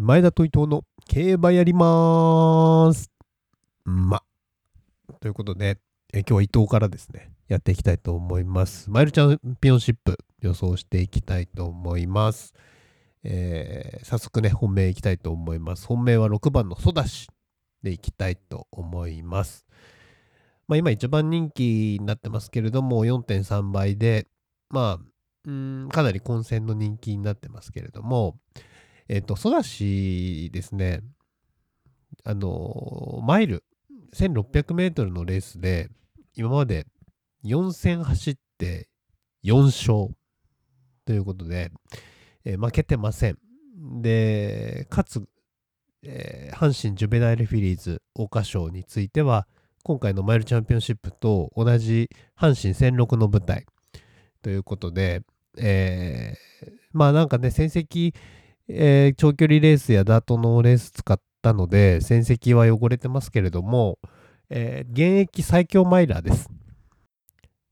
前田と伊藤の競馬やりまーす。ま。ということで、え今日は伊藤からですね、やっていきたいと思います。マイルチャンピオンシップ予想していきたいと思います。えー、早速ね、本命いきたいと思います。本命は6番のソダシでいきたいと思います。まあ、今一番人気になってますけれども、4.3倍で、まあ、うんかなり混戦の人気になってますけれども、えっ、ー、と、ソダシですね、あの、マイル、1600メートルのレースで、今まで4戦走って4勝ということで、えー、負けてません。で、かつ、えー、阪神ジュベナイルフィリーズ桜花賞については、今回のマイルチャンピオンシップと同じ阪神戦六の舞台ということで、えー、まあなんかね、戦績、えー、長距離レースやダートのレース使ったので、戦績は汚れてますけれども、えー、現役最強マイラーです。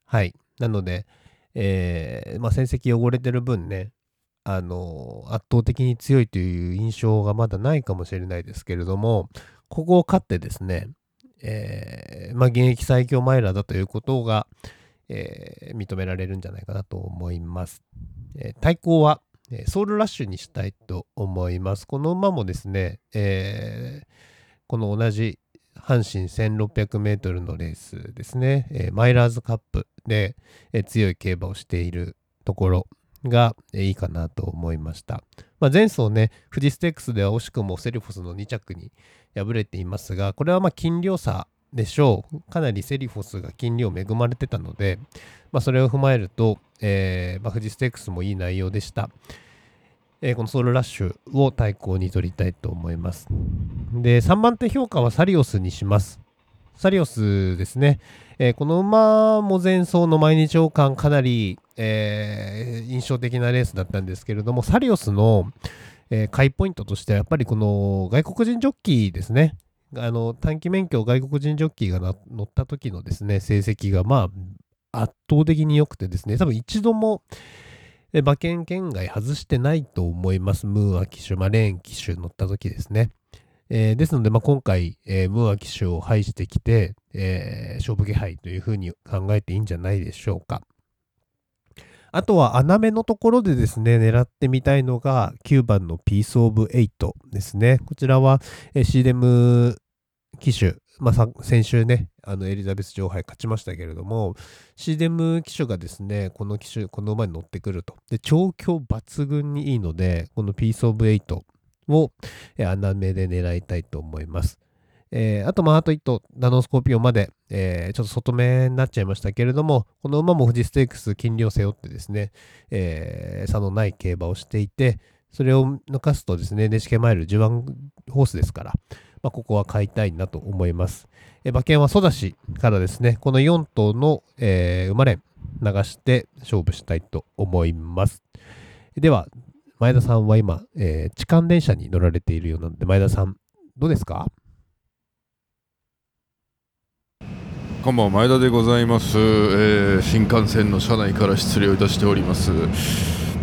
はい。なので、えー、まあ、戦績汚れてる分ね、あの圧倒的に強いという印象がまだないかもしれないですけれども、ここを勝ってですね、えー、まあ、現役最強マイラーだということが、えー、認められるんじゃないかなと思います。えー、対抗は、ソウルラッシュにしたいと思います。この馬もですね、えこの同じ阪神 1600m のレースですね、えマイラーズカップで、え強い競馬をしているところが、えいいかなと思いました。まあ、前走ね、富士ステークスでは惜しくもセリフォスの2着に敗れていますが、これはまあ斤量差でしょう。かなりセリフォスが斤量恵まれてたので、まあ、それを踏まえると、えーまあ、富士ステークスもいい内容でした。えー、このソウルラッシュを対抗に取りたいと思います。で、3番手評価はサリオスにします。サリオスですね。えー、この馬も前走の毎日王冠かなり、えー、印象的なレースだったんですけれども、サリオスの、えー、買いポイントとしてはやっぱりこの外国人ジョッキーですね。あの短期免許外国人ジョッキーが乗った時のですね、成績がまあ圧倒的に良くてですね、多分一度も馬券圏外外してないと思います。ムーア騎手、まあ、レーン騎手乗った時ですね。えー、ですので、まあ、今回、えー、ムーア騎手を排してきて、えー、勝負気配というふうに考えていいんじゃないでしょうか。あとは穴目のところでですね、狙ってみたいのが9番のピースオブエイトですね。こちらは、えまあ、先週ね、あのエリザベス女王杯勝ちましたけれども、 C.デム騎手がですね、この騎手、この馬に乗ってくると。で、調教抜群にいいので、このピースオブエイトを、穴目で狙いたいと思います。えー、あと、まあ、あと1頭、ダノンスコーピオンまで、えー、ちょっと外目になっちゃいましたけれども、この馬も富士ステークス斤量を背負ってですね、えー、差のない競馬をしていて、それを抜かすとですね、NHK マイル10ホースですから、まあ、ここは買いたいなと思います。え馬券はソダシからですね、この4頭の、えー、馬連流して勝負したいと思います。では、前田さんは今、えー、痴漢電車に乗られているようなので、前田さん、どうですか？こんばんは前田でございます、えー、新幹線の車内から失礼をいたしております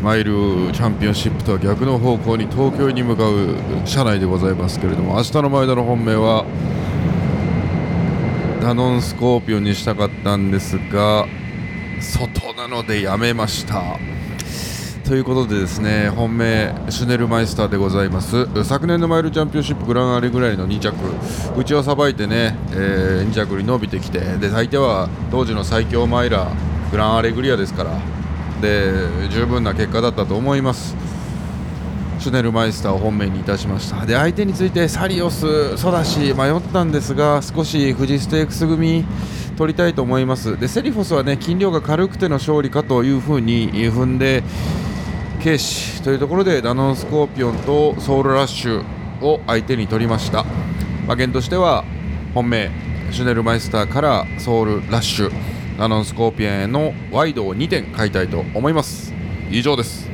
マイルチャンピオンシップとは逆の方向に東京に向かう車内でございますけれども明日の前田の本命はダノンスコーピオンにしたかったんですが外なのでやめました。ということでですね本命シュネルマイスターでございます。昨年のマイルチャンピオンシップグランアレぐらいの2着。うちはさばいてね、えー、2着に伸びてきてで相手は当時の最強マイラーグランアレグリアですからで十分な結果だったと思います。シュネルマイスターを本命にいたしました。で相手についてサリオス、ソダシ迷ったんですが少し富士ステークス組取りたいと思います。でセリフォスはね斤量が軽くての勝利かというふうに踏んで軽視というところでダノンスコーピオンとソウルラッシュを相手に取りました。馬券としては本命シュネルマイスターからソウルラッシュ。ナノンスコーピエンへのワイドを2点買いたいと思います。以上です。